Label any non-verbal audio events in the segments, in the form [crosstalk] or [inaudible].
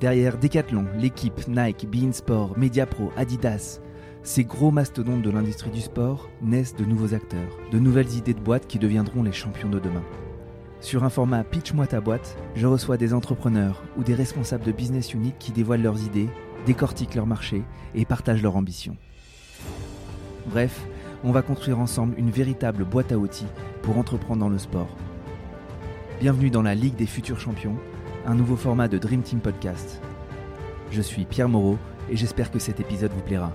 Derrière Decathlon, l'équipe, Nike, Beansport, Mediapro, Adidas, ces gros mastodontes de l'industrie du sport naissent de nouveaux acteurs, de nouvelles idées de boîtes qui deviendront les champions de demain. Sur un format Pitch-moi ta boîte, je reçois des entrepreneurs ou des responsables de business unit qui dévoilent leurs idées, décortiquent leur marché et partagent leurs ambitions. Bref, on va construire ensemble une véritable boîte à outils pour entreprendre dans le sport. Bienvenue dans la Ligue des futurs champions, un nouveau format de Dream Team Podcast. Je suis Pierre Moreau et j'espère que cet épisode vous plaira.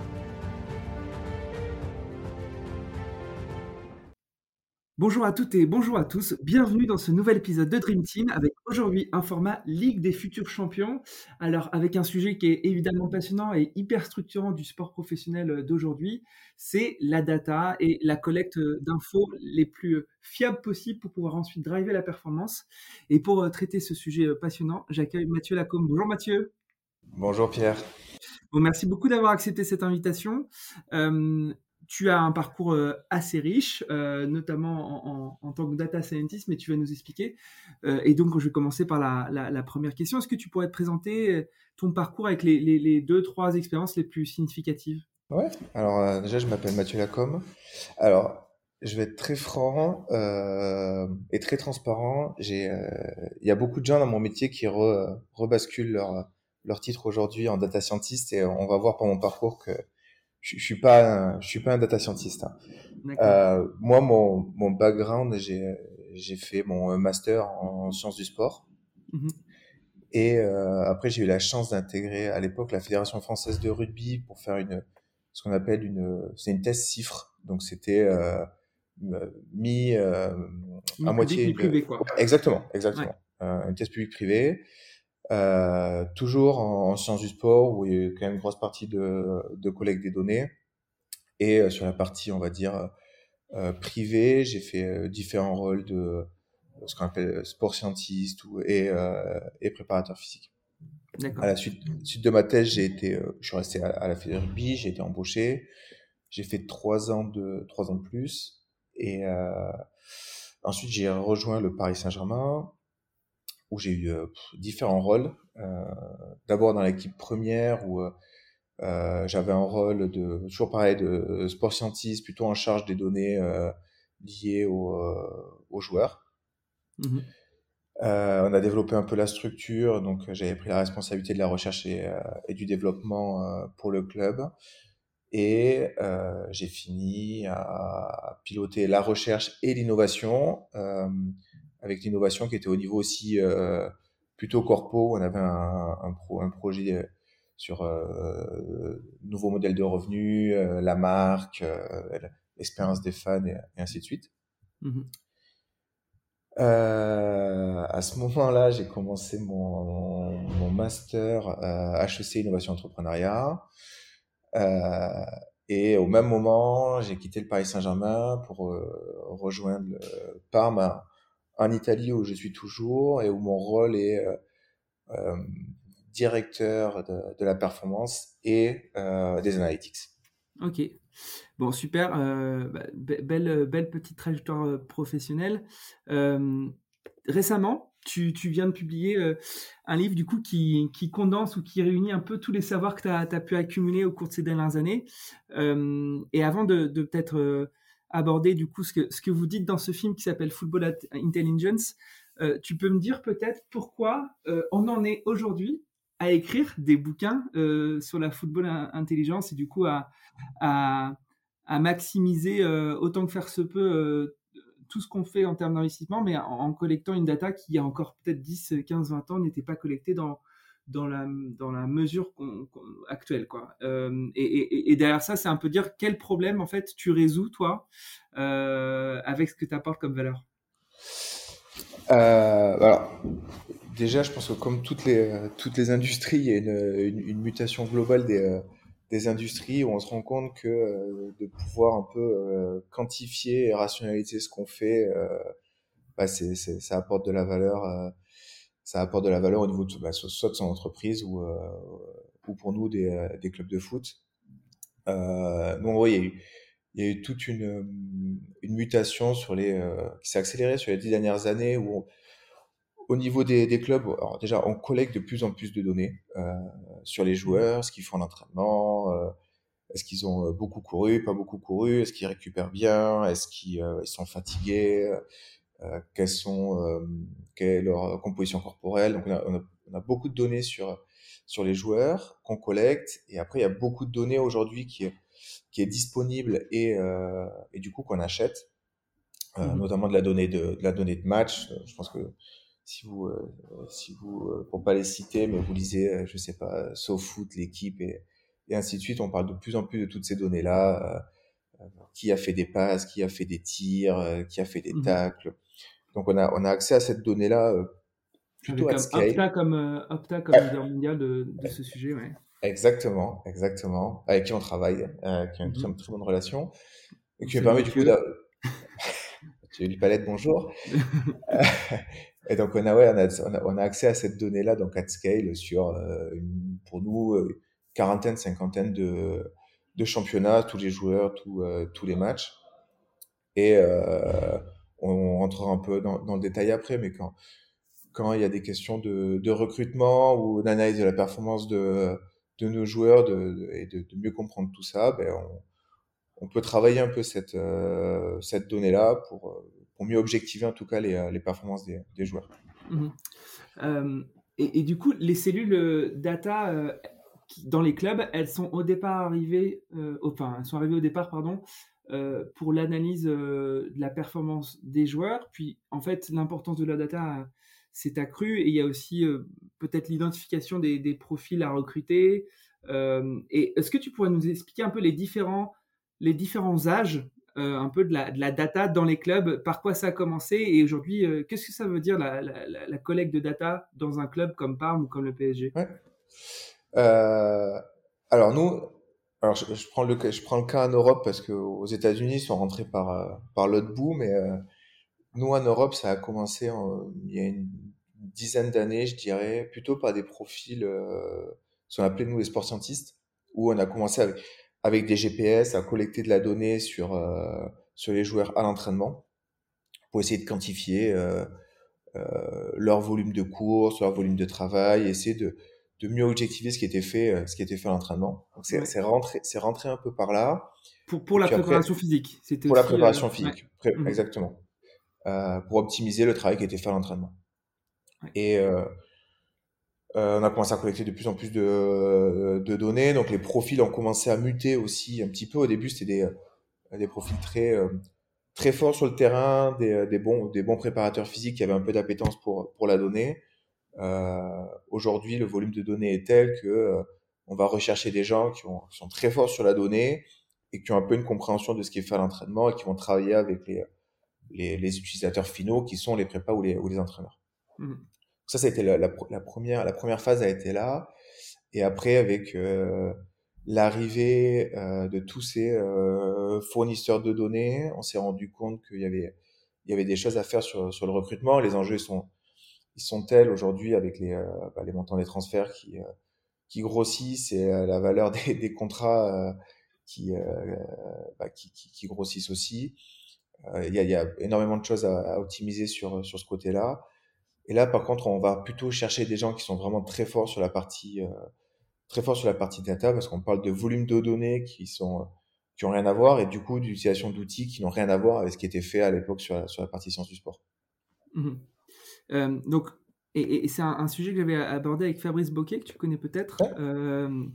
Bonjour à toutes et bonjour à tous. Bienvenue dans ce nouvel épisode de Dream Team avec aujourd'hui un format Ligue des futurs champions. Alors avec un sujet qui est évidemment passionnant et hyper structurant du sport professionnel d'aujourd'hui, c'est la data et la collecte d'infos les plus fiables possibles pour pouvoir ensuite driver la performance. Et pour euh, traiter ce sujet euh, passionnant, j'accueille Mathieu Lacombe. Bonjour Mathieu. Bonjour Pierre. Bon, merci beaucoup d'avoir accepté cette invitation. Euh, tu as un parcours euh, assez riche, euh, notamment en, tant que data scientist, mais tu vas nous expliquer. Euh, et donc, je vais commencer par la, première question. Est-ce que tu pourrais te présenter ton parcours avec les, deux, trois expériences les plus significatives? Ouais, alors déjà, je m'appelle Mathieu Lacombe. Alors, je vais être très franc et très transparent. Il y a beaucoup de gens dans mon métier qui rebasculent leur, leur titre aujourd'hui en data scientist et on va voir par mon parcours que je, je suis pas, je suis pas un data scientist. Hein. Euh, moi, mon, mon background, j'ai, j'ai fait mon master en sciences du sport. Mmh Et euh, après, j'ai eu la chance d'intégrer à l'époque la Fédération française de rugby pour faire une, ce qu'on appelle une, c'est une thèse cifre. Donc c'était euh, mi, euh, à moitié. Privé, quoi. Exactement, exactement. Euh, une thèse publique privée. Euh, toujours en, sciences du sport où il y a quand même une grosse partie de, de collecte des données. Et euh, sur la partie, on va dire, euh, privée, j'ai fait euh, différents rôles de ce qu'on appelle sport scientiste ou, et, et préparateur physique. À la suite, suite de ma thèse, j'ai été, je suis resté à, la Fédération rugby, j'ai été embauché, j'ai fait trois ans de trois ans de plus, et ensuite j'ai rejoint le Paris Saint-Germain où j'ai eu euh, différents rôles. Euh, d'abord dans l'équipe première où euh, j'avais un rôle de toujours pareil de sport scientiste, plutôt en charge des données liées aux, aux joueurs. Mmh on a développé un peu la structure, donc j'avais pris la responsabilité de la recherche et, et du développement pour le club. Et j'ai fini à piloter la recherche et l'innovation avec l'innovation qui était au niveau aussi euh, plutôt corpo. On avait un, un, pro, un projet euh, sur euh, nouveaux modèles de revenus, euh, la marque, l'expérience des fans et, ainsi de suite. Mmh à ce moment-là, j'ai commencé mon, mon master HEC Innovation Entrepreneuriat. et au même moment, j'ai quitté le Paris Saint-Germain pour rejoindre le Parme en Italie où je suis toujours et où mon rôle est euh, euh, directeur de, la performance et euh, des analytics. Ok, bon super, bah, belle, belle petite trajectoire professionnelle. récemment, tu, tu, viens de publier un livre du coup qui, qui, condense ou qui réunit un peu tous les savoirs que tu as, pu accumuler au cours de ces dernières années. et avant de peut-être aborder du coup ce que, ce que vous dites dans ce film qui s'appelle Football Intelligence. Euh, tu peux me dire peut-être pourquoi euh, on en est aujourd'hui à écrire des bouquins euh, sur la football intelligence et du coup à, à, maximiser autant que faire se peut tout ce qu'on fait en termes d'investissement, mais en, collectant une data qui, il y a encore peut-être 10, 15, 20 ans, n'était pas collectée dans, dans la, dans la mesure actuelle. Quoi. Euh, et, et, derrière ça, c'est un peu dire quel problème en fait tu résous toi euh, avec ce que tu apportes comme valeur. Euh, alors, déjà, je pense que comme toutes les, toutes les industries, il y a une, mutation globale des, industries où on se rend compte que de pouvoir un peu quantifier et rationaliser ce qu'on fait, bah, ça apporte de la valeur ça apporte de la valeur au niveau de, bah, soit de son entreprise ou, euh, ou pour nous des, euh, des, clubs de foot. Euh, donc oui, il y, a eu, il y a eu toute une, une mutation sur les, qui s'est accélérée sur les dix dernières années où, au niveau des, des, clubs, alors déjà, on collecte de plus en plus de données euh, sur les joueurs, ce qu'ils font en entraînement, euh, est-ce qu'ils ont beaucoup couru, pas beaucoup couru, est-ce qu'ils récupèrent bien, est-ce qu'ils ils sont fatigués, euh, quelles sont, quelle est leur composition corporelle. Donc, on a, on a, on a beaucoup de données sur sur les joueurs qu'on collecte, et après, il y a beaucoup de données aujourd'hui qui est qui est disponible et, euh, et du coup qu'on achète, euh, mmh notamment de la donnée de, de, la donnée de match. Je pense que si vous, euh, si vous, euh, pour pas les citer, mais vous lisez, euh, je sais pas, SoFoot, l'équipe et, et ainsi de suite, on parle de plus en plus de toutes ces données-là. qui a fait des passes, qui a fait des tirs, qui a fait des mmh tacles. Donc on a, on a accès à cette donnée-là plutôt Avec à scale. Opta comme, Opta comme leader mondial de, de ce sujet, ouais. Exactement, exactement. Avec qui on travaille, euh, qui a une très, Mmh très bonne relation. Et qui me permet du coup Mathieu. d'a- [laughs] Tu lui palette, bonjour. [laughs] [laughs] Et donc, on a, ouais, on a, on a, accès à cette donnée-là, donc at scale, sur, euh, une- pour nous, euh, quarantaine, cinquantaine de, de championnats, tous les joueurs, tous euh, tous les matchs. Et euh, on rentrera un peu dans, le détail après, mais quand, il y a des questions de, recrutement ou d'analyse de la performance de, nos joueurs et de, mieux comprendre tout ça, ben on, peut travailler un peu cette, euh, donnée-là pour, mieux objectiver en tout cas les, performances des, joueurs. Mmh Euh, et, du coup, les cellules euh, data dans les clubs, elles sont au départ arrivées, enfin, elles sont arrivées au départ, pardon, euh, pour l'analyse euh, de la performance des joueurs. Puis, en fait, l'importance de la data s'est accrue et il y a aussi euh, peut-être l'identification des, profils à recruter. Et est-ce que tu pourrais nous expliquer un peu les différents, les différents âges un peu de la, data dans les clubs, par quoi ça a commencé? Et aujourd'hui, qu'est-ce que ça veut dire la, collecte de data dans un club comme Parme ou comme le PSG alors nous, alors je, prends le, cas- en Europe parce que aux États-Unis ils sont rentrés par, euh, par l'autre bout, mais euh, nous en Europe ça a commencé en- il y a une dizaine d'années, je dirais, plutôt par des profils, euh, ce qu'on appelait nous les sport scientistes, où on a commencé avec, des GPS à collecter de la donnée sur, euh, sur les joueurs à l'entraînement pour essayer de quantifier leur volume de course, leur volume de travail, essayer de, de mieux objectiver ce qui était fait, euh, ce qui était fait à l'entraînement. Donc c'est Ouais. rentré, c'est rentré un peu par là. Pour, la après, préparation physique, c'était pour la euh, préparation ouais. physique, Pré- Mhm. exactement, Euh, pour optimiser le travail qui était fait à l'entraînement. Ouais. Et euh, on a commencé à collecter de plus en plus de, de données. Donc les profils ont commencé à muter aussi un petit peu. Au début, c'était des, des profils très très forts sur le terrain, des, des bons des bons préparateurs physiques qui avaient un peu d'appétence pour pour la donnée. Euh, Aujourd'hui, le volume de données est tel que euh, on va rechercher des gens qui, ont, qui sont très forts sur la donnée et qui ont un peu une compréhension de ce qui est fait à l'entraînement et qui vont travailler avec les, les, les utilisateurs finaux qui sont les prépas ou les, ou les entraîneurs. Mhm. Ça, ça a été la, la, la première, la première phase a été là. Et après, avec euh, l'arrivée euh, de tous ces euh, fournisseurs de données, on s'est rendu compte qu'il y avait, il y avait des choses à faire sur, sur le recrutement. Les enjeux sont, ils sont tels aujourd'hui avec les, euh, bah, les montants des transferts qui, euh, qui grossissent et euh, la valeur [laughs] des, des contrats qui, bah, qui, qui, grossissent aussi. Il y, a, y a énormément de choses à, optimiser sur, sur ce côté-là. Et là, par contre, on va plutôt chercher des gens qui sont vraiment très forts sur la partie, euh, très forts sur la partie data, parce qu'on parle de volume de données qui sont, qui ont rien à voir, et du coup, d'utilisation d'outils qui n'ont rien à voir avec ce qui était fait à l'époque sur sur la partie sciences du sport. Mhm. Euh, donc, et, et c'est un, un, sujet que j'avais abordé avec Fabrice Boquet, que tu connais peut-être, ouais. euh,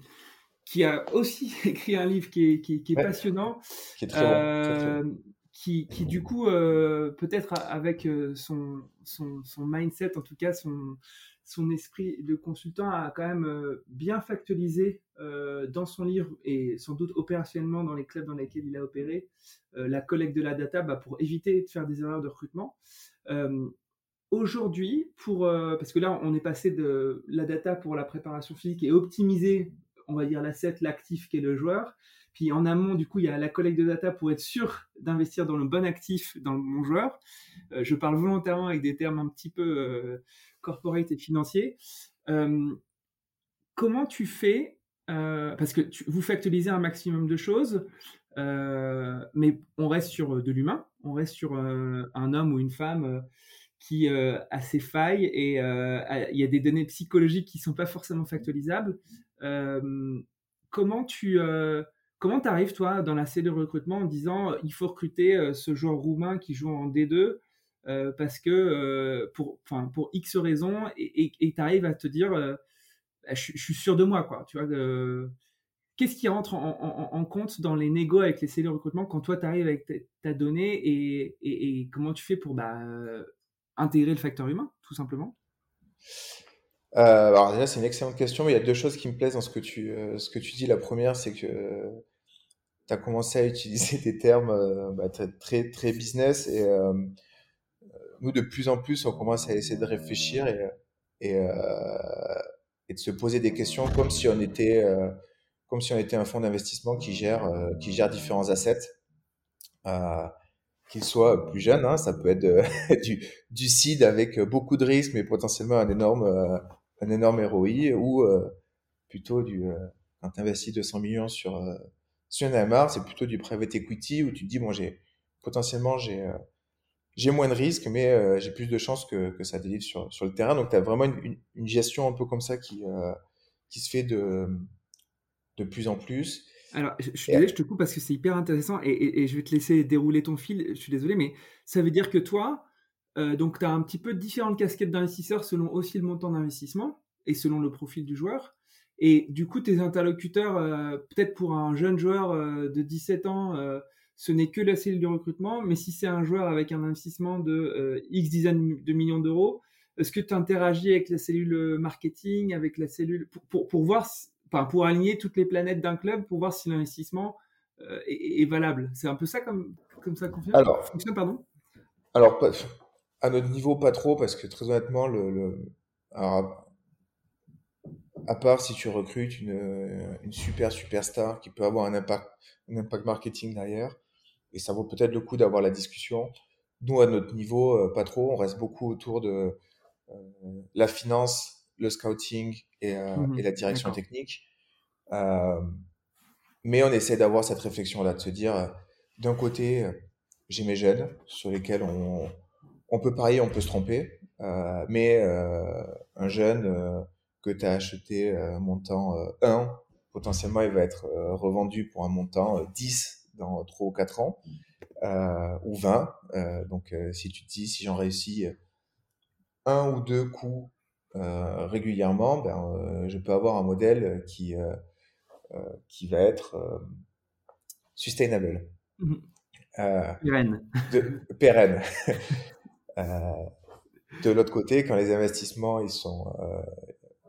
qui a aussi [laughs] écrit un livre qui est, qui, qui est ouais. passionnant. Qui est très bon. Très, très bon. Qui, qui, du coup, euh, peut-être avec son, son, son, mindset, en tout cas son, son esprit de consultant, a quand même bien factualisé euh, dans son livre et sans doute opérationnellement dans les clubs dans lesquels il a opéré euh, la collecte de la data bah, pour éviter de faire des erreurs de recrutement. Aujourd'hui, pour euh, parce que là, on est passé de la data pour la préparation physique et optimiser, on va dire l'asset, l'actif qui est le joueur. Puis en amont, du coup, il y a la collecte de data pour être sûr d'investir dans le bon actif, dans le bon joueur. Euh, je parle volontairement avec des termes un petit peu euh, corporate et financiers. Euh, comment tu fais Parce que tu, vous factualisez un maximum de choses, mais on reste sur de l'humain, on reste sur un homme ou une femme qui a ses failles et il y a des données psychologiques qui sont pas forcément factualisables. comment tu comment arrives toi dans la cellule de recrutement en disant il faut recruter ce joueur roumain qui joue en D2 parce que pour enfin pour X raisons et tu arrives à te dire bah, je, suis sûr de moi quoi tu vois qu'est-ce qui rentre en, compte dans les négos avec les cellules de recrutement quand toi tu arrives avec ta, donnée et, et, comment tu fais pour bah, intégrer le facteur humain, tout simplement? Euh, alors déjà, c'est une excellente question, mais il y a deux choses qui me plaisent dans ce que tu, euh, ce que tu dis. La première, c'est que tu as commencé à utiliser des termes euh, bah, très, très business et nous, de plus en plus, on commence à essayer de réfléchir et, de se poser des questions comme si on était, comme si on était un fonds d'investissement qui gère, qui gère différents assets qu'il soit plus jeune. Hein, ça peut être euh, [laughs] du, du seed avec beaucoup de risques, mais potentiellement un énorme, euh, un énorme ROI, ou euh, plutôt du, quand tu investis 200 millions sur, sur un AMR, c'est plutôt du private equity où tu dis, bon, j'ai potentiellement, j'ai j'ai moins de risques, mais j'ai plus de chances que, que ça délivre sur, sur le terrain. Donc, tu as vraiment une, une, gestion un peu comme ça qui, qui se fait de, de plus en plus. Alors, je, suis désolé, je te coupe parce que c'est hyper intéressant et, je vais te laisser dérouler ton fil. Je suis désolé, mais ça veut dire que toi, euh, donc tu as un petit peu différentes casquettes d'investisseurs selon aussi le montant d'investissement et selon le profil du joueur. Et du coup, tes interlocuteurs, euh, peut-être pour un jeune joueur euh, de 17 ans, ce n'est que la cellule de recrutement, mais si c'est un joueur avec un investissement de X dizaines de millions d'euros, est-ce que tu interagis avec la cellule marketing, avec la cellule, pour, pour, pour voir pour aligner toutes les planètes d'un club pour voir si l'investissement euh, est, valable. C'est un peu ça comme, comme ça fonctionne, alors, fonctionne pardon? Alors, à notre niveau, pas trop, parce que très honnêtement, le, à part si tu recrutes une, une super superstar qui peut avoir un impact, un impact marketing derrière, et ça vaut peut-être le coup d'avoir la discussion. Nous, à notre niveau, euh, pas trop. On reste beaucoup autour de euh, la finance, le scouting et, euh, mmh la direction technique. Euh, mais on essaie d'avoir cette réflexion-là, de se dire, euh, d'un côté, j'ai mes jeunes sur lesquels on, on peut parier, on peut se tromper, mais un jeune que tu as acheté montant 1, potentiellement il va être revendu pour un montant 10 dans 3 ou 4 ans, ou 20. donc si tu te dis, si j'en réussis un ou deux coups régulièrement, ben, euh, je peux avoir un modèle qui, euh, qui va être sustainable. Mmh pérenne. De, pérenne. [laughs] de l'autre côté, quand les investissements, ils sont,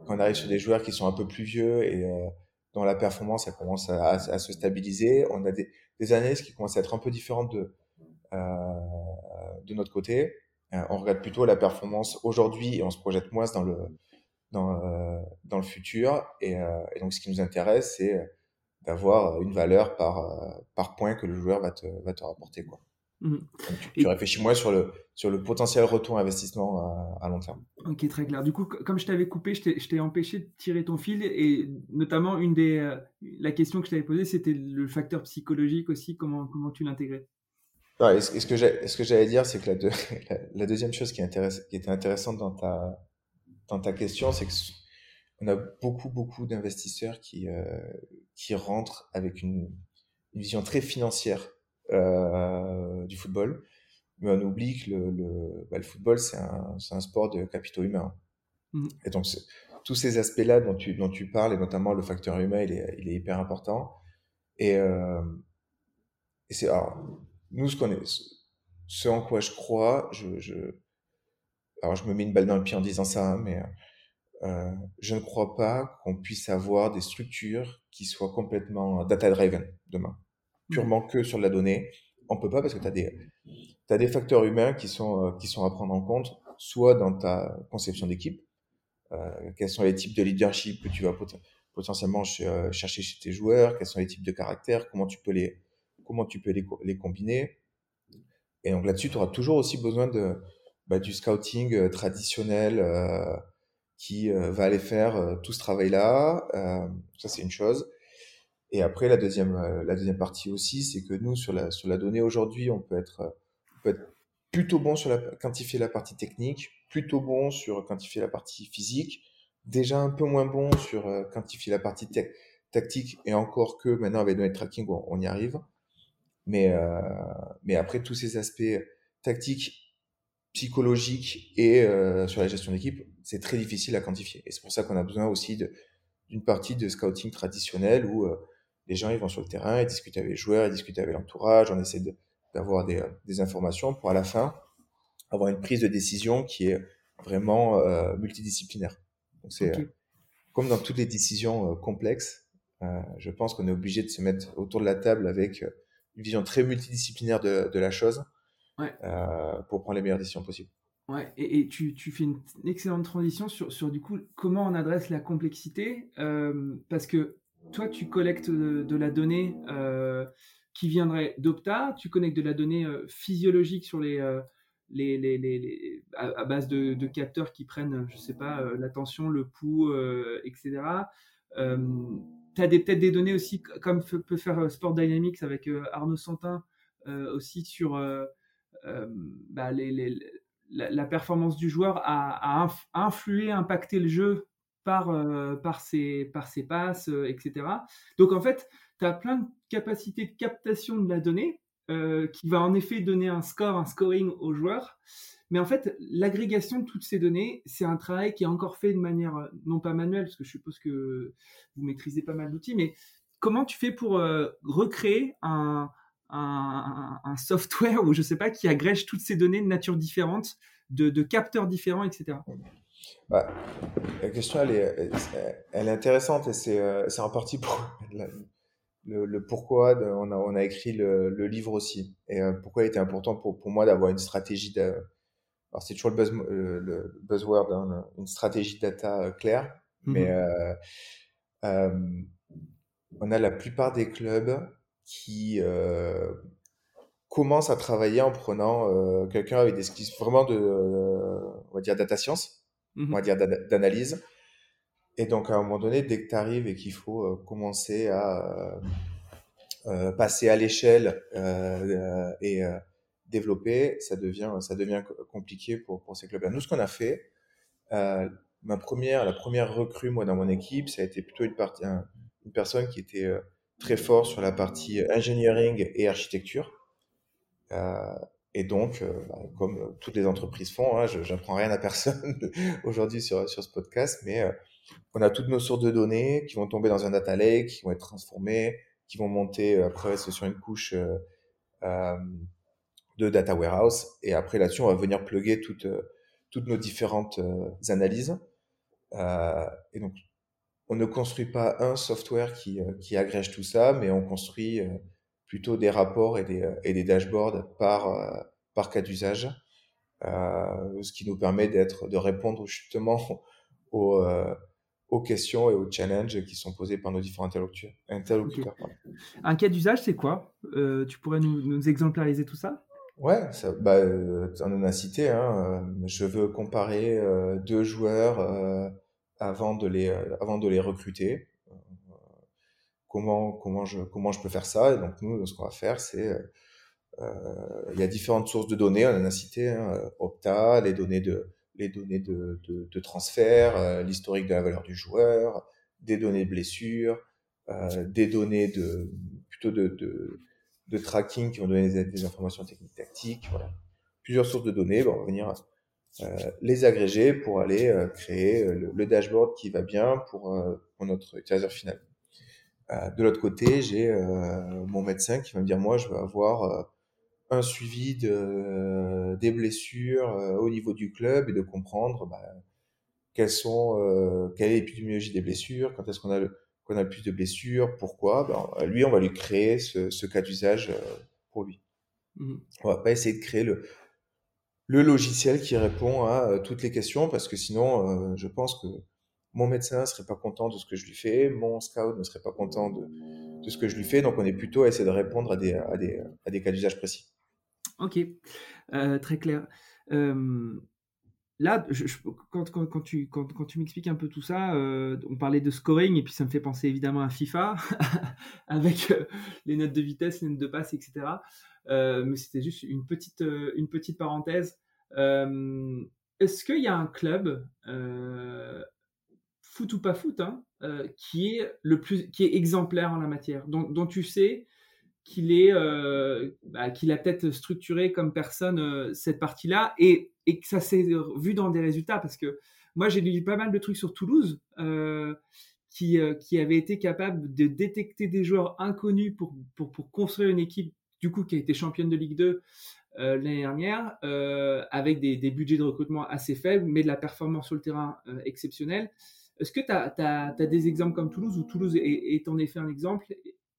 quand on arrive sur des joueurs qui sont un peu plus vieux et dont la performance elle commence à, à, se stabiliser, on a des, des, analyses qui commencent à être un peu différentes de, de notre côté. Euh, on regarde plutôt la performance aujourd'hui et on se projette moins dans le, dans, euh, dans le futur. Et, euh, et, donc, ce qui nous intéresse, c'est d'avoir une valeur par, par point que le joueur va te, va te rapporter. Quoi. Mmh. tu, réfléchis moins sur le, sur le potentiel retour investissement à, long terme. Ok, très clair. Du coup, comme je t'avais coupé, je t'ai empêché de tirer ton fil et notamment une des, la question que je t'avais posée, c'était le facteur psychologique aussi, comment, comment tu l'intégrais? Est-ce, que j'allais dire, c'est que la, [laughs] la, deuxième chose qui, intéresse, qui était intéressante dans ta, dans ta question, c'est qu'on a beaucoup, beaucoup d'investisseurs qui, euh, qui rentrent avec une, une vision très financière euh, du football. Mais on oublie que le, le, bah, le football, c'est un, un, sport de capitaux humains. Mmh. Et donc, tous ces aspects-là dont tu, dont tu parles, et notamment le facteur humain, il est, il est hyper important. Et, euh, et c'est, alors, nous, ce qu'on est, ce en quoi je crois, je, je, alors je me mets une balle dans le pied en disant ça, hein, mais euh, je ne crois pas qu'on puisse avoir des structures qui soient complètement data-driven demain, mmh. purement que sur la donnée. On peut pas parce que tu as des, as des facteurs humains qui sont, euh, qui sont à prendre en compte, soit dans ta conception d'équipe, euh, quels sont les types de leadership que tu vas potentiellement euh, chercher chez tes joueurs, quels sont les types de caractères, comment tu peux les, comment tu peux les, combiner. Et donc là-dessus, tu auras toujours aussi besoin de, bah, du scouting euh, traditionnel euh, qui euh, va aller faire tout ce travail-là. ça, c'est une chose. Et après, la deuxième, partie aussi, c'est que nous, sur la, donnée aujourd'hui, on peut être, plutôt bon sur la, quantifier la partie technique, plutôt bon sur quantifier la partie physique, déjà un peu moins bon sur quantifier la partie tactique, et encore que maintenant avec le tracking, on, y arrive. Mais, euh, mais après, tous ces aspects tactiques, psychologiques et euh, sur la gestion d'équipe, c'est très difficile à quantifier. Et c'est pour ça qu'on a besoin aussi d'une partie de scouting traditionnel où les gens ils vont sur le terrain, ils discutent avec les joueurs, ils discutent avec l'entourage, on essaie d'avoir des, des, informations pour à la fin avoir une prise de décision qui est vraiment euh, multidisciplinaire. Donc c'est euh, comme dans toutes les décisions euh, complexes, euh, je pense qu'on est obligé de se mettre autour de la table avec une vision très multidisciplinaire de, de la chose ouais. pour prendre les meilleures décisions possibles. Ouais, et, et tu, tu, fais une excellente transition sur, sur, du coup comment on adresse la complexité, parce que toi, tu collectes de, la donnée euh, qui viendrait d'Opta, tu connectes de la donnée euh, physiologique sur les, euh, les, les, les, à, base de, capteurs qui prennent, je sais pas, la tension, le pouls, etc. tu peut-être des données aussi, comme peut faire Sport Dynamics avec Arnaud Santin, aussi sur bah, la, la, performance du joueur a, a, influé, impacté le jeu par, euh, par, ses, par ses passes, euh, etc. Donc en fait, tu as plein de capacités de captation de la donnée euh, qui va en effet donner un score, un scoring aux joueurs. Mais en fait, l'agrégation de toutes ces données, c'est un travail qui est encore fait de manière non pas manuelle, parce que je suppose que vous maîtrisez pas mal d'outils, mais comment tu fais pour recréer un, un, un, software ou je sais pas qui agrège toutes ces données de nature différente, de, capteurs différents, etc. Bah, la question, elle est, elle est intéressante et c'est euh, en partie pour [laughs] le, pourquoi on, a, on a écrit le, livre aussi et euh, pourquoi il était important pour, pour moi d'avoir une stratégie de, alors c'est toujours le, buzz, euh, le buzzword, hein, une stratégie de data claire, mmh mais euh, on a la plupart des clubs qui commencent à travailler en prenant quelqu'un avec des skills vraiment de, on va dire, data science on va dire, d'analyse. Et donc, à un moment donné, dès que tu arrives et qu'il faut euh, commencer à euh, euh, passer à l'échelle et développer, ça devient, ça devient compliqué pour, pour ces clubs-là. Nous, ce qu'on a fait, ma première, la première recrue, moi, dans mon équipe, ça a été plutôt une, partie, une personne qui était très fort sur la partie engineering et architecture. Et donc, euh, bah, comme euh, toutes les entreprises font, hein, je n'apprends rien à personne [laughs] aujourd'hui sur, sur ce podcast, mais euh, on a toutes nos sources de données qui vont tomber dans un data lake, qui vont être transformées, qui vont monter après sur une couche de data warehouse. Et après, là-dessus, on va venir plugger toutes, toutes nos différentes analyses. et donc, on ne construit pas un software qui, qui agrège tout ça, mais on construit plutôt des rapports et des, et des dashboards par, euh, par cas d'usage, euh, ce qui nous permet d'être, de répondre justement [laughs] aux, euh, aux questions et aux challenges qui sont posés par nos différents interlocuteurs. interlocuteurs Un cas d'usage, c'est quoi? Tu pourrais nous, nous, exemplariser tout ça? Ouais, bah, on en a cité. Hein, je veux comparer deux joueurs avant, de les, avant de les recruter comment, comment, je, comment je peux faire ça? Et donc, nous, ce qu'on va faire, c'est. Euh, euh, il y a différentes sources de données, on en a cité, hein, Opta, les données de, les données de, de, de transfert, euh, l'historique de la valeur du joueur, des données de blessure, euh, des données de, plutôt de, de, de, tracking qui vont donner des, informations techniques tactiques. Voilà. Plusieurs sources de données, bon, on va venir euh, les agréger pour aller créer le, le, dashboard qui va bien pour, pour notre utilisateur final. Euh, de l'autre côté, j'ai euh, mon médecin qui va me dire, moi, je veux avoir euh, un suivi de, des blessures au niveau du club et de comprendre bah, quelles sont, quelle est l'épidémiologie des blessures, quand est-ce qu'on a, le, qu'on a le plus de blessures, pourquoi? Ben, lui, on va lui créer ce, ce cas d'usage pour lui. Mmh. On va pas essayer de créer le, le logiciel qui répond à toutes les questions parce que sinon, je pense que mon médecin ne serait pas content de ce que je lui fais, mon scout ne serait pas content de, de ce que je lui fais. Donc, on est plutôt à essayer de répondre à des, à des, à des cas d'usage précis. Ok, euh, très clair. Euh, là, quand, tu, m'expliques un peu tout ça, on parlait de scoring et puis ça me fait penser évidemment à FIFA [laughs] avec les notes de vitesse, les notes de passe, etc. mais c'était juste une petite, une petite parenthèse. Est-ce qu'il y a un club foot ou pas foot, hein, euh, qui est le plus, qui est exemplaire en la matière, dont, tu sais qu'il est, euh, bah, qu'il a peut-être structuré comme personne euh, cette partie-là et, et, que ça s'est vu dans des résultats parce que moi j'ai lu pas mal de trucs sur Toulouse qui, qui avait été capable de détecter des joueurs inconnus pour, pour, construire une équipe du coup qui a été championne de Ligue 2 l'année dernière avec des, budgets de recrutement assez faibles mais de la performance sur le terrain exceptionnelle. Est-ce que tu as, des exemples comme Toulouse, où Toulouse est, en effet un exemple?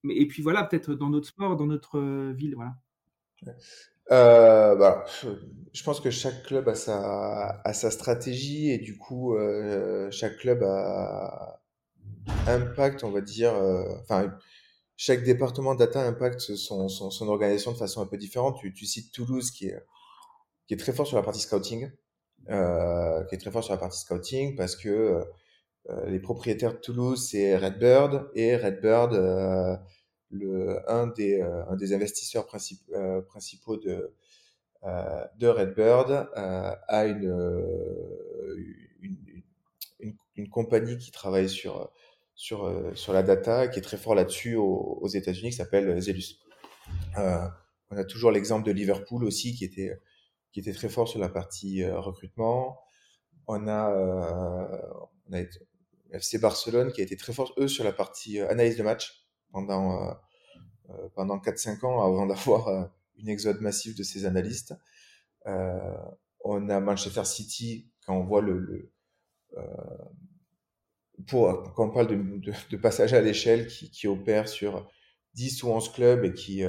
Et puis voilà, peut-être dans notre sport, dans notre euh, ville, voilà. Euh, bah, je pense que chaque club a sa, stratégie et du coup, euh, chaque club a impact, on va dire, enfin, chaque département data impacte son, organisation de façon un peu différente. Tu, cites Toulouse qui est, qui est très fort sur la partie scouting, qui est très fort sur la partie scouting parce que euh, les propriétaires de Toulouse, c'est Redbird et Redbird, euh, le, un, des, euh, un des investisseurs principaux de, de Redbird a une, une, une, compagnie qui travaille sur, sur, sur la data, qui est très fort là-dessus aux, États-Unis, qui s'appelle Zelus. on a toujours l'exemple de Liverpool aussi, qui était, qui était très fort sur la partie recrutement. On a, on a FC Barcelone qui a été très fort, eux, sur la partie euh, analyse de match pendant, euh, euh, pendant 4-5 ans avant [laughs] d'avoir une exode massive de ces analystes. on a Manchester City, quand on voit le, pour, quand on parle de, de, passage à l'échelle qui, qui, opère sur 10 ou 11 clubs et qui,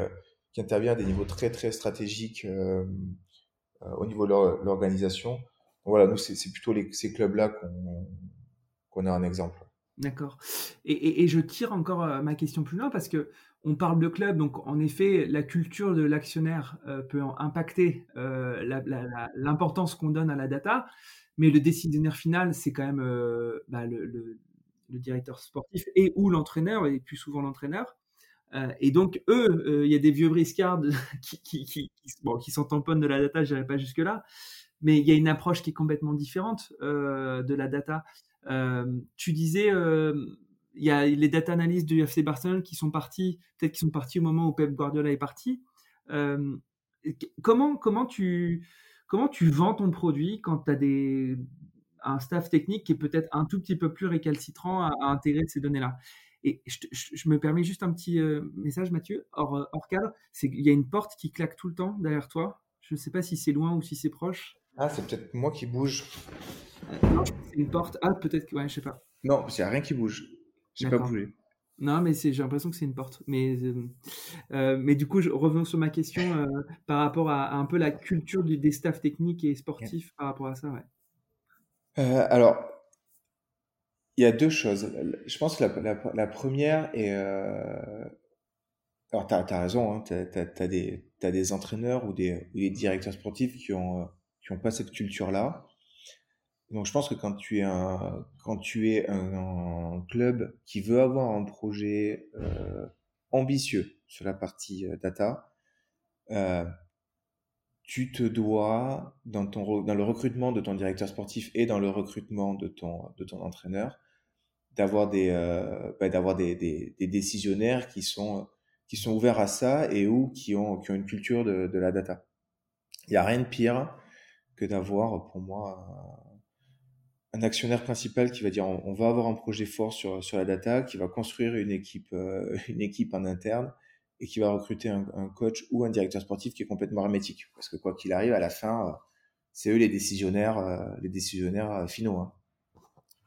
qui intervient à des niveaux très très stratégiques au niveau de l'organisation. Voilà, nous, c'est plutôt ces clubs-là qu'on qu'on a un exemple. D'accord. Et, je tire encore euh, ma question plus loin parce que on parle de club, donc en effet, la culture de l'actionnaire euh, peut impacter euh, l'importance qu'on donne à la data, mais le décisionnaire final, c'est quand même bah, le, directeur sportif et ou l'entraîneur, et plus souvent l'entraîneur. et donc, eux, il y a des vieux briscards [laughs] qui, qui, qui, qui de la data, je n'irai pas jusque-là, mais il y a une approche qui est complètement différente de la data. Euh, tu disais, euh, il y a les data analysts du FC Barcelone qui sont partis, peut-être qui sont partis au moment où Pep Guardiola est parti. Euh, comment, comment, tu, comment tu vends ton produit quand tu as des, un staff technique qui est peut-être un tout petit peu plus récalcitrant à, intégrer ces données-là? Et je, me permets juste un petit message, Mathieu, hors, hors cadre, qu'il y a une porte qui claque tout le temps derrière toi. Je ne sais pas si c'est loin ou si c'est proche. Ah, c'est peut-être moi qui bouge. non, c'est une porte. Ah, peut-être que. Ouais, je sais pas. Non, il n'y a rien qui bouge. J'ai pas bougé. Non, mais j'ai l'impression que c'est une porte. Mais, euh, euh, mais du coup, je reviens sur ma question euh, par rapport à, un peu la culture du, des staffs techniques et sportifs par rapport à ça. Ouais. alors, il y a deux choses. Je pense que la, la, première est. Alors, tu as, raison, hein, tu as, des, des entraîneurs ou des, ou des directeurs sportifs qui ont qui n'ont pas cette culture-là. Donc je pense que quand tu es un, quand tu es un, club qui veut avoir un projet euh, ambitieux sur la partie euh, data, euh, tu te dois dans, ton, dans le recrutement de ton directeur sportif et dans le recrutement de ton, de ton entraîneur d'avoir des, bah, des, des, décisionnaires qui sont, qui sont ouverts à ça et ou qui ont, qui ont une culture de, de la data. Il n'y a rien de pire que d'avoir pour moi un, actionnaire principal qui va dire on, va avoir un projet fort sur, sur la data, qui va construire une équipe, euh, une équipe en interne et qui va recruter un, coach ou un directeur sportif qui est complètement hermétique. Parce que quoi qu'il arrive, à la fin, euh, c'est eux les décisionnaires, euh, les décisionnaires finaux. Hein.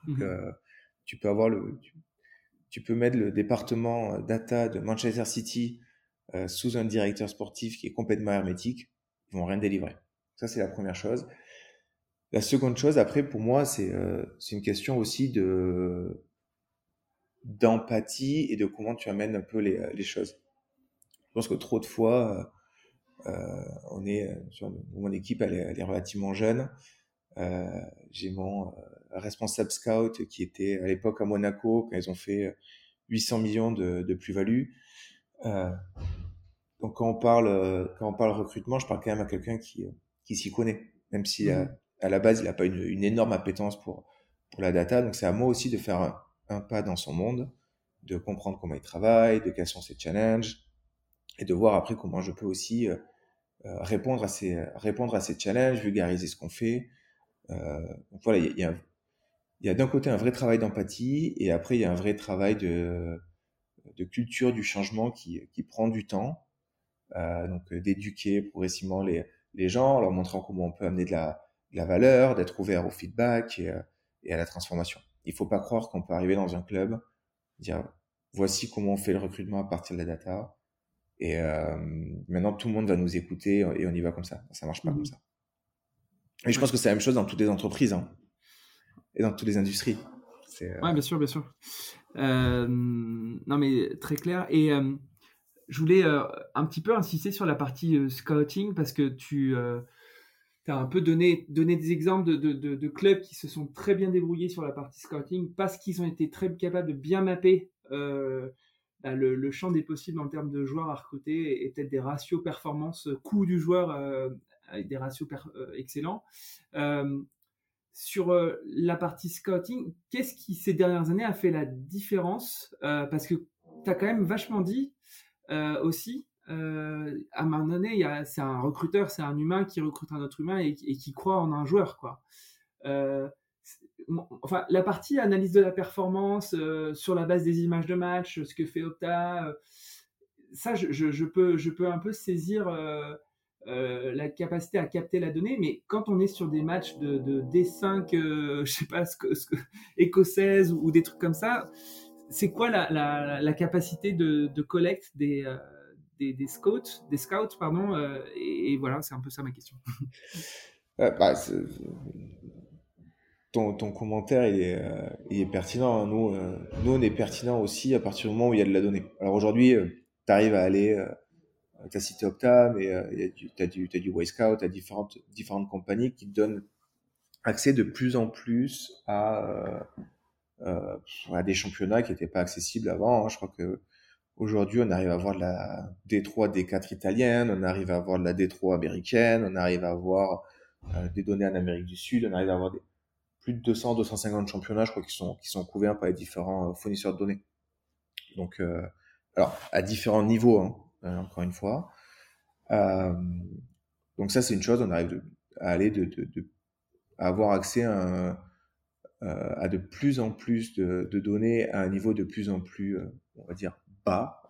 Donc, mmh tu peux avoir le, tu, peux mettre le département data de Manchester City sous un directeur sportif qui est complètement hermétique, ils vont rien délivrer. Ça, c'est la première chose. La seconde chose, après, pour moi, c'est euh, une question aussi de d'empathie et de comment tu amènes un peu les, les, choses. Je pense que trop de fois, euh, on est sur mon équipe, elle est, elle est relativement jeune. j'ai mon responsable scout qui était à l'époque à Monaco quand ils ont fait 800 millions de, de plus-value. donc quand on parle quand on parle recrutement, je parle quand même à quelqu'un qui qui s'y connaît, même si mmh. à, la base il n'a pas une, une, énorme appétence pour pour la data. Donc c'est à moi aussi de faire un, un pas dans son monde, de comprendre comment il travaille, de quels sont ses challenges, et de voir après comment je peux aussi euh, euh, répondre à ces répondre à ces challenges, vulgariser ce qu'on fait. Euh, donc voilà, il y a, y a d'un côté un vrai travail d'empathie et après il y a un vrai travail de de culture du changement qui, qui prend du temps. Euh, donc d'éduquer progressivement les, les gens, leur montrant comment on peut amener de la, de la valeur, d'être ouvert au feedback et, et, à la transformation. Il faut pas croire qu'on peut arriver dans un club, dire voici comment on fait le recrutement à partir de la data, et euh, maintenant, tout le monde va nous écouter et on y va comme ça. Ça marche pas comme mmh. ça. Et je pense que c'est la même chose dans toutes les entreprises hein, et dans toutes les industries. Euh... Ouais, bien sûr, bien sûr. Euh, non, mais très clair. Et euh, je voulais euh, un petit peu insister sur la partie euh, scouting parce que tu as un peu donné, des exemples de, clubs qui se sont très bien débrouillés sur la partie scouting parce qu'ils ont été très capables de bien mapper bah, le, champ des possibles en termes de joueurs à recruter et, peut-être des ratios performance coût du joueur euh, avec des ratios euh, excellents. Euh, sur la partie scouting, qu'est-ce qui ces dernières années a fait la différence Parce que tu as quand même vachement dit aussi, à un moment donné, c'est un recruteur, c'est un humain qui recrute un autre humain et, qui croit en un joueur. quoi enfin, la partie analyse de la performance euh, sur la base des images de match, ce que fait Opta, euh, ça, je, peux, un peu saisir euh, la capacité à capter la donnée, mais quand on est sur des matchs de, de D5, [laughs] je sais pas, ce écossaise ou, des trucs comme ça, c'est quoi la, capacité de, collecte des, des, scouts, des scouts pardon, et, et, voilà, c'est un peu ça ma question. [laughs] bah, ton, commentaire euh, il est, pertinent. Hein. Nous, euh, nous, on est pertinent aussi à partir du moment où il y a de la donnée. Alors aujourd'hui, euh, tu arrives à aller, tu as cité Opta, mais tu as du, as du Y-Scout, tu as différentes, différentes compagnies qui te donnent accès de plus en plus à, à des championnats qui n'étaient pas accessibles avant. Hein. Je crois que aujourd'hui, on arrive à avoir de la D3, D4 italienne, on arrive à avoir de la D3 américaine, on arrive à avoir des données en Amérique du Sud, on arrive à avoir plus de 200, 250 championnats, je crois, qui sont, couverts par les différents euh, fournisseurs de données. Donc, euh, alors, à différents niveaux, hein, euh, encore une fois. donc ça, c'est une chose, on arrive à aller à avoir accès à, à, de plus en plus de, données à un niveau de plus en plus, on va dire, bas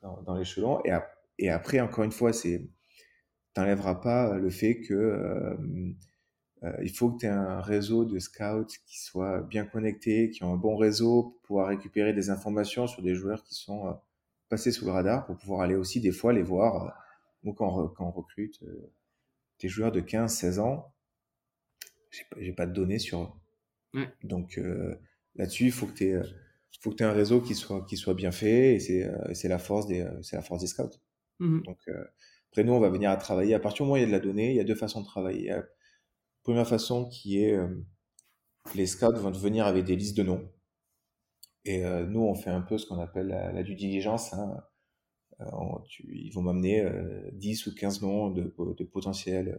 dans, l'échelon. Et, après, encore une fois, c'est t'enlèveras pas le fait que euh, il faut que tu aies un réseau de scouts qui soit bien connecté, qui ont un bon réseau pour pouvoir récupérer des informations sur des joueurs qui sont euh, passés sous le radar pour pouvoir aller aussi des fois les voir. Moi, quand, on recrute euh, des joueurs de 15, 16 ans, j'ai pas, pas de données sur eux. Donc là-dessus, il faut que tu aies, tu aies un réseau qui soit, qui soit bien fait et c'est la force des, la force des scouts. Mmh Donc après, nous, on va venir à travailler. À partir du moment où il y a de la donnée, il y a deux façons de travailler. Première façon qui est euh, les scouts vont venir avec des listes de noms. Et euh, nous, on fait un peu ce qu'on appelle la, due diligence. Hein. Euh, ils vont m'amener 10 ou 15 noms de, de potentiels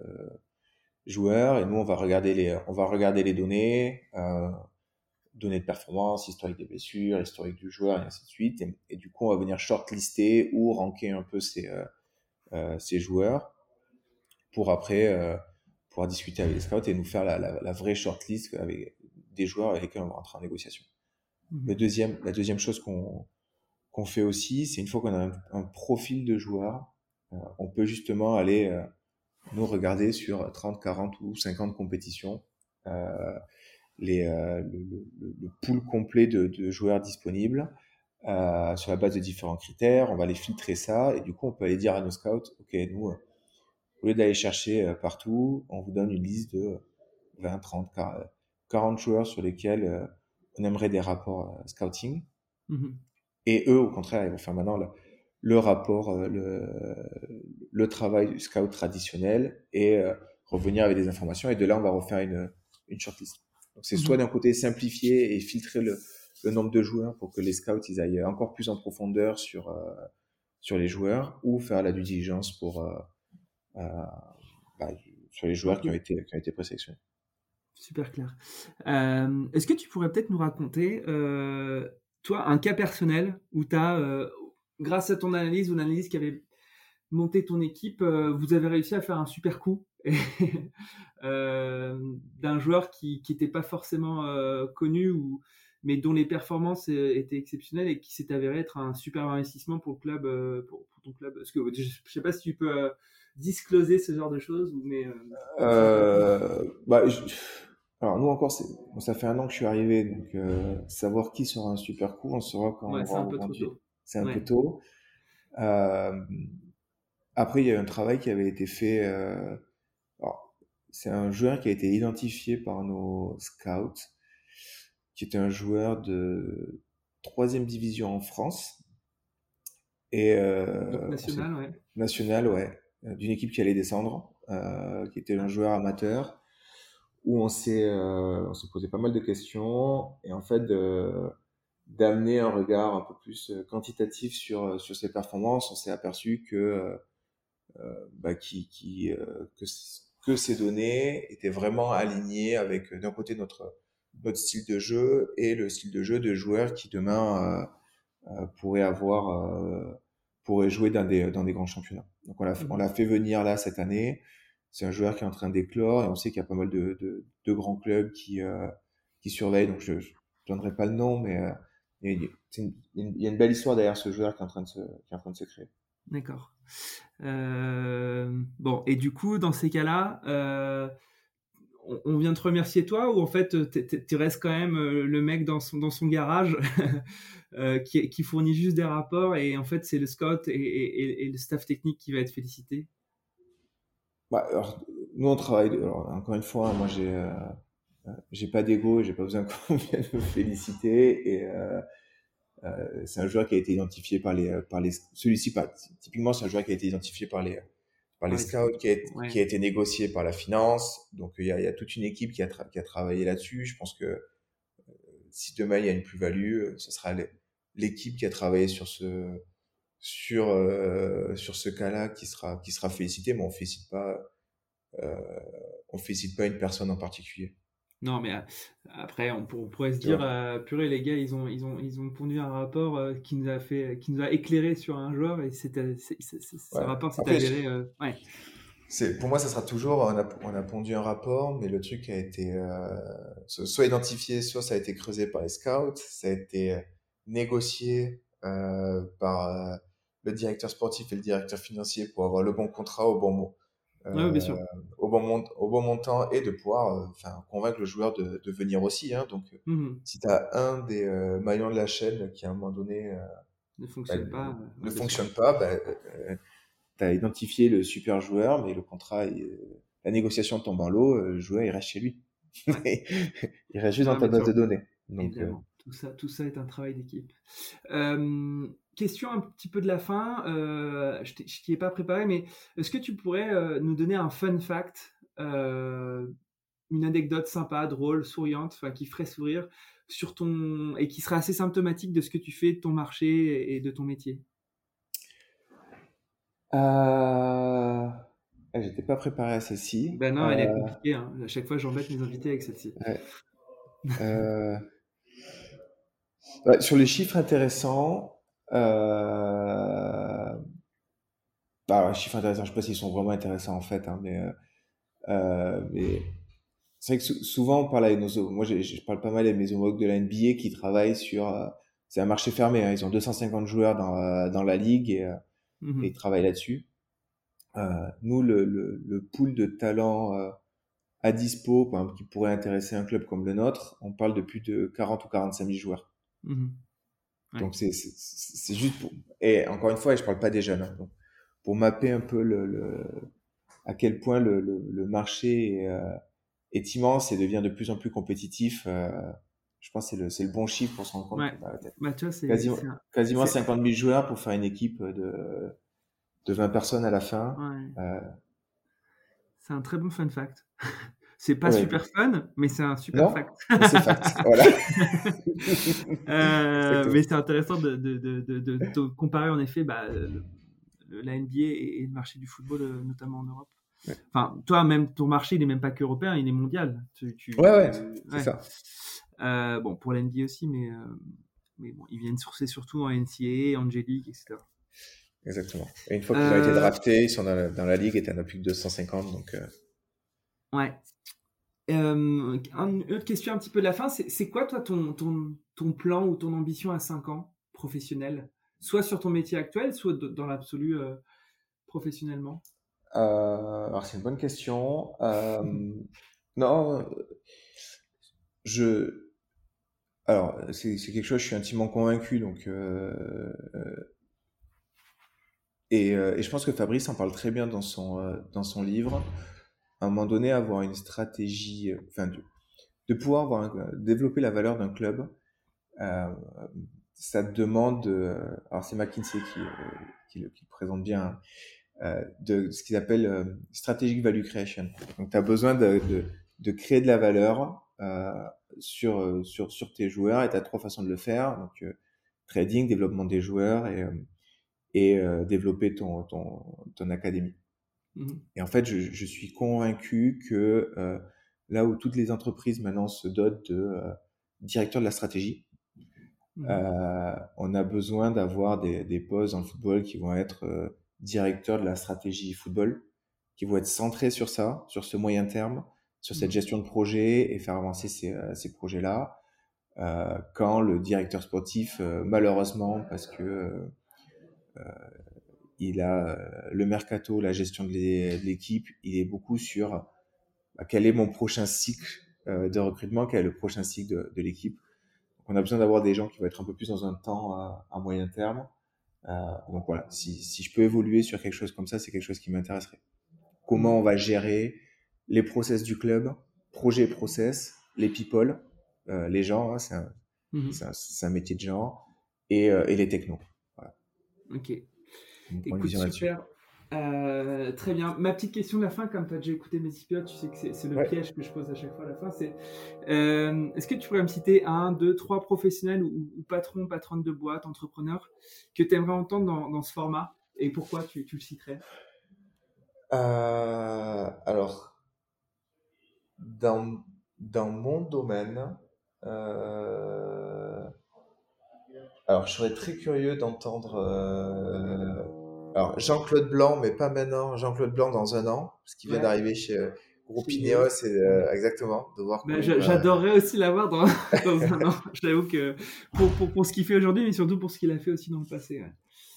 joueurs et nous, on va regarder les, on va regarder les données, données de performance, historique des blessures, historique du joueur et ainsi de suite. Et, du coup, on va venir shortlister ou ranker un peu ces, ces joueurs pour après pouvoir discuter avec les scouts et nous faire la, la, la vraie shortlist avec des joueurs avec lesquels on va rentrer en négociation. Mmh. Le deuxième, la deuxième chose qu'on qu'on fait aussi, c'est une fois qu'on a un, profil de joueur, euh, on peut justement aller euh, nous regarder sur 30, 40 ou 50 compétitions, euh, les, euh, le, le, le, pool complet de, de joueurs disponibles euh, sur la base de différents critères. On va les filtrer ça et du coup, on peut aller dire à nos scouts, OK, nous, au lieu d'aller chercher partout, on vous donne une liste de 20, 30, 40 joueurs sur lesquels on aimerait des rapports scouting. Mmh Et eux, au contraire, ils vont faire maintenant le, rapport, le, le, travail du scout traditionnel et revenir avec des informations et de là, on va refaire une, une shortlist. Donc, c'est soit mhm. d'un côté simplifier et filtrer le, le, nombre de joueurs pour que les scouts ils aillent encore plus en profondeur sur, euh, sur les joueurs ou faire la due diligence pour, euh, euh, bah, sur les joueurs qui ont été, qui ont été présélectionnés. Super clair. Est-ce que tu pourrais peut-être nous raconter, toi, un cas personnel où tu as, grâce à ton analyse ou une analyse qui avait monté ton équipe, vous avez réussi à faire un super coup [laughs] euh, d'un joueur qui n'était pas forcément euh, connu, ou, mais dont les performances euh, étaient exceptionnelles et qui s'est avéré être un super investissement pour le club, pour, ton club. Parce que je ne sais pas si tu peux discloser ce genre de choses, mais. Bah, alors nous encore, ça fait un an que je suis arrivé, donc savoir qui sera un super coup, on saura quand on va un peu tôt. C'est un peu tôt. après, il y a un travail qui avait été fait c'est un joueur qui a été identifié par nos scouts, qui était un joueur de troisième division en France. Et, euh, national, ouais. National, ouais. Euh, d'une équipe qui allait descendre, euh, qui était un joueur amateur, où on s'est, euh, on s'est posé pas mal de questions, et en fait, d'amener un regard un peu plus quantitatif sur, sur ses performances, on s'est aperçu que, bah, qui, qui, que que ces données étaient vraiment alignées avec euh, d'un côté notre notre style de jeu et le style de jeu de joueurs qui demain euh, euh pourraient avoir euh, pourraient jouer dans des dans des grands championnats. Donc on l'a on l'a fait venir là cette année. C'est un joueur qui est en train d'éclore et on sait qu'il y a pas mal de, de, de grands clubs qui qui surveillent. Donc je ne donnerai pas le nom, mais il y a une belle histoire derrière ce joueur qui est en train de se, qui est en train de se créer. D'accord. Euh, bon, et du coup, dans ces cas-là, euh, on, vient te remercier toi ou en fait, tu restes quand même euh, le mec dans son, dans son garage [laughs] qui, qui, fournit juste des rapports et en fait, c'est le scout et, le staff technique qui va être félicité? Bah, Nous, on travaille, encore une fois, moi, j'ai j'ai pas d'ego j'ai pas besoin [laughs] qu'on vienne me féliciter et euh, c'est un joueur qui a été identifié par les, par les, celui-ci pas. Typiquement, c'est un joueur qui a été identifié par les, par les scouts, qui a, qui a, été négocié par la finance. Donc, il y a, il y a toute une équipe qui a, qui a travaillé là-dessus. Je pense que euh, si demain il y a une plus-value, euh, ce sera l'équipe qui a travaillé sur ce, sur, euh, sur ce cas-là qui sera, qui sera félicité, mais on félicite pas, euh, on félicite pas une personne en particulier. Non, mais euh, après, on, pourrait se dire, euh, purée, les gars, ils ont, ils ont, ils ont pondu un rapport euh, qui nous a fait, qui nous a éclairé sur un joueur et c'était, ce rapport s'est avéré. ouais. C'est, pour moi, ça sera toujours, on a, on a, pondu un rapport, mais le truc a été soit identifié, soit ça a été creusé par les scouts, ça a été négocié par le directeur sportif et le directeur financier pour avoir le bon contrat au bon bien sûr. Euh, au, bon au bon montant et de pouvoir euh, enfin convaincre le joueur de, de venir aussi. Hein. Donc, mmh si tu as un des euh, maillons de la chaîne qui, à un moment donné, ne fonctionne bah, pas, ne fonctionne pas, bah, tu as identifié le super joueur, mais le contrat, la négociation tombe en l'eau, le joueur, il reste chez lui. [laughs] il reste juste dans ta base de données. Donc, tout, ça, tout ça est un travail d'équipe question un petit peu de la fin. Euh, je t'y ai pas préparé, mais est-ce que tu pourrais euh, nous donner un fun fact, euh, une anecdote sympa, drôle, souriante, qui ferait sourire sur ton et qui serait assez symptomatique de ce que tu fais, de ton marché et de ton métier? Euh... J'étais pas préparé à celle-ci. Ben non, elle est compliquée. Hein. À chaque fois, j'embête mes invités avec celle-ci. Sur les chiffres intéressants, euh... Bah, chiffres intéressants, je sais pas s'ils sont vraiment intéressants en fait, hein, mais, euh, euh mais c'est vrai que souvent on parle avec nos, moi je, je, parle pas mal avec mes homologues de la NBA qui travaillent sur, euh, c'est un marché fermé, hein, ils ont 250 joueurs dans, dans la ligue et, mmh et ils travaillent là-dessus. nous, le, le, le, pool de talents à dispo, qui pourrait intéresser un club comme le nôtre, on parle de plus de 40 ou 45 000 joueurs. Mmh donc c'est juste pour... Et encore une fois, je parle pas des jeunes. Hein, donc, pour mapper un peu le, le à quel point le, le, marché est, euh, est, immense et devient de plus en plus compétitif. Euh, je pense que c'est le, le bon chiffre pour se rendre compte. Ouais. bah, tu vois, quasiment, quasiment 50 000 joueurs pour faire une équipe de, de 20 personnes à la fin. Ouais. Euh, C'est un très bon fun fact. [laughs] C'est pas super fun, mais c'est un super fact. c'est fact, [laughs] voilà. Euh, mais c'est intéressant de, de, de, de, comparer en effet bah, la NBA et, le marché du football, euh, notamment en Europe. Enfin, toi, même ton marché, il n'est même pas qu'européen, il est mondial. Tu, ouais, ouais, c'est ça. Euh, bon, pour la NBA aussi, mais, mais bon, ils viennent sourcer surtout en NCAA, en J-League, etc. Exactement. Et une fois qu'ils ont été draftés, ils sont dans la, dans la ligue et tu en as plus que 250, donc... Ouais. Euh, une autre question un petit peu de la fin, c'est quoi toi ton, ton, ton, plan ou ton ambition à 5 ans professionnel Soit sur ton métier actuel, soit dans l'absolu euh, professionnellement? Euh, Alors c'est une bonne question. [laughs] non, je... Alors c'est quelque chose, je suis intimement convaincu, donc... Et, et, je pense que Fabrice en parle très bien dans son, dans son livre à un moment donné avoir une stratégie, euh, enfin, de, pouvoir avoir développer la valeur d'un club, euh, ça demande, euh, alors c'est McKinsey qui, qui, le, présente bien, de ce qu'ils appellent strategic value creation. Donc, tu as besoin de, créer de la valeur sur, sur, sur tes joueurs et tu as trois façons de le faire. Donc, trading, développement des joueurs et, développer ton, ton académie. Mmh et en fait, je, je suis convaincu que euh, là où toutes les entreprises maintenant se dotent de euh, directeur de la stratégie, mmh euh, on a besoin d'avoir des, des postes dans le football qui vont être euh, directeurs de la stratégie football, qui vont être centrés sur ça, sur ce moyen terme, sur cette mmh gestion de projet et faire avancer ces, ces projets-là. quand le directeur sportif, malheureusement, parce que il a euh, le mercato, la gestion de l'équipe, il est beaucoup sur bah, quel est mon prochain cycle euh, de recrutement, quel est le prochain cycle de, l'équipe. On a besoin d'avoir des gens qui vont être un peu plus dans un temps à, moyen terme. Euh, donc voilà, si, si, je peux évoluer sur quelque chose comme ça, c'est quelque chose qui m'intéresserait. Comment on va gérer les process du club, projet process, les people, les gens, hein, mmh c'est un, métier de genre, et, et les technos. Voilà. Ok. Écoute, super. Euh, très bien. Ma petite question de la fin, comme tu as déjà écouté mes épisodes, tu sais que c'est le piège que je pose à chaque fois à la fin. C'est euh, est-ce que tu pourrais me citer un, deux, trois professionnels ou, patrons, patronnes de boîte, entrepreneurs que tu aimerais entendre dans, ce format et pourquoi tu, le citerais? Euh, Alors, dans, dans mon domaine, alors je serais très curieux d'entendre alors, Jean-Claude Blanc, mais pas maintenant. Jean-Claude Blanc dans un an, parce qu'il vient d'arriver chez euh, Groupe Ineos, et, euh, exactement, de voir. J'adorerais aussi l'avoir dans, [laughs] dans un an. J'avoue que pour, pour, pour, ce qu'il fait aujourd'hui, mais surtout pour ce qu'il a fait aussi dans le passé.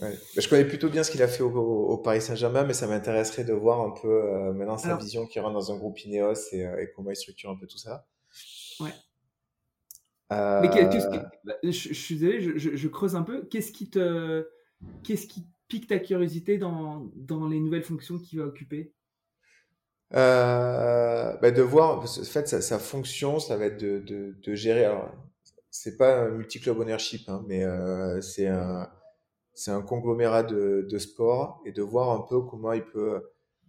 Ouais. Je connais plutôt bien ce qu'il a fait au, Paris Saint-Germain, mais ça m'intéresserait de voir un peu euh, maintenant sa vision qui rentre dans un groupe Ineos et, et, comment il structure un peu tout ça. Ouais. Mais bah, je, je, suis désolé, je, je creuse un peu. Qu'est-ce qui te, qu'est-ce qui pique ta curiosité dans, dans les nouvelles fonctions qu'il va occuper? Euh, bah de voir, en fait, sa, fonction, ça va être de, de, gérer. Alors, c'est pas un multi-club ownership, hein, mais euh, c'est un, c'est un conglomérat de, de sport et de voir un peu comment il peut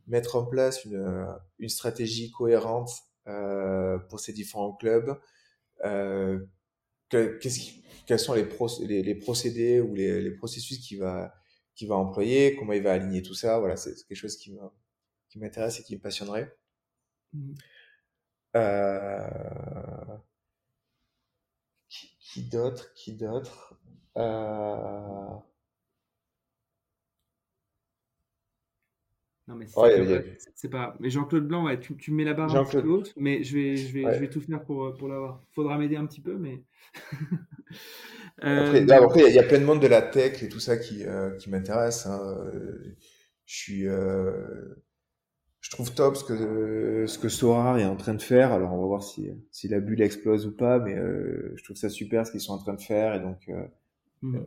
mettre en place une, une stratégie cohérente euh, pour ces différents clubs. Quels sont les, les, les, procédés ou les, les processus qui va qu'il va employer, comment il va aligner tout ça. Voilà, c'est quelque chose qui m'intéresse et qui me passionnerait. Mmh. Euh... Qui, d'autre Qui d'autre euh... Non, mais c'est pas. Mais Jean-Claude Blanc, ouais, tu, tu, mets la barre un peu haute, mais je vais, je vais, je vais tout faire pour, pour l'avoir. Faudra m'aider un petit peu, mais. [laughs] Euh, après, il y, a plein de monde de la tech et tout ça qui, euh, qui m'intéresse. Hein. Je suis, euh, je trouve top ce que ce que Sora est en train de faire. Alors on va voir si si la bulle explose ou pas, mais je trouve ça super ce qu'ils sont en train de faire et donc mmh.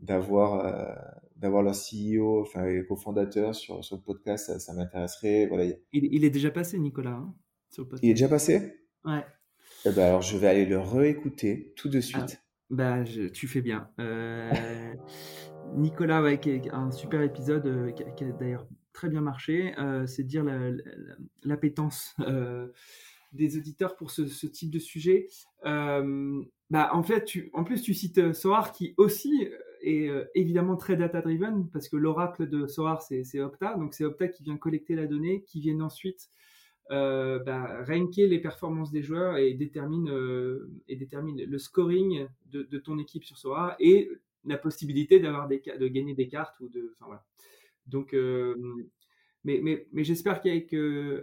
d'avoir d'avoir leur CEO, enfin les cofondateurs sur sur le podcast, ça, m'intéresserait. Voilà. Il, il, est déjà passé, Nicolas, hein, sur le podcast. Il est déjà passé? Ouais. Eh ben alors je vais aller le réécouter tout de suite. Ah. Bah, tu fais bien. Euh, [laughs] Nicolas, ouais, qui un super épisode, euh, qui, est d'ailleurs très bien marché. c'est dire l'appétence la, des auditeurs pour ce, type de sujet. bah, en fait, tu, en plus, tu cites Soar qui aussi est évidemment très data-driven parce que l'oracle de Soar, c'est Opta. Donc, c'est Opta qui vient collecter la donnée, qui vient ensuite euh, bah, ranker les performances des joueurs et détermine, euh, et détermine le scoring de, ton équipe sur Sora et la possibilité d'avoir des, de gagner des cartes ou de, enfin voilà. Donc, euh, mais, mais, mais j'espère qu'avec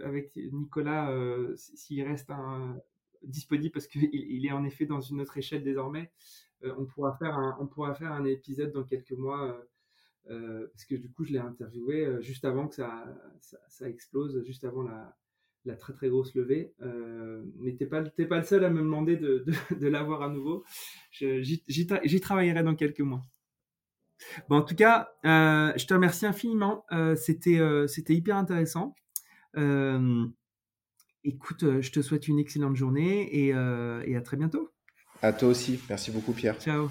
avec Nicolas, s'il reste disponible parce qu'il [laughs] il est en effet dans une autre échelle désormais, on pourra faire un, on pourra faire un épisode dans quelques mois. parce que du coup, je l'ai interviewé juste avant que ça, ça, explose, juste avant la, la très très grosse levée. Euh, mais t'es pas, pas le seul à me demander de, de, [laughs] l'avoir à nouveau. J'y travaillerai dans quelques mois. Bon, en tout cas, euh, je te remercie infiniment. Euh, c'était c'était hyper intéressant. écoute, je te souhaite une excellente journée et, et à très bientôt. À toi aussi. Merci beaucoup, Pierre. Ciao.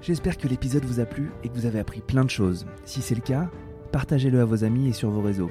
J'espère que l'épisode vous a plu et que vous avez appris plein de choses. Si c'est le cas, partagez-le à vos amis et sur vos réseaux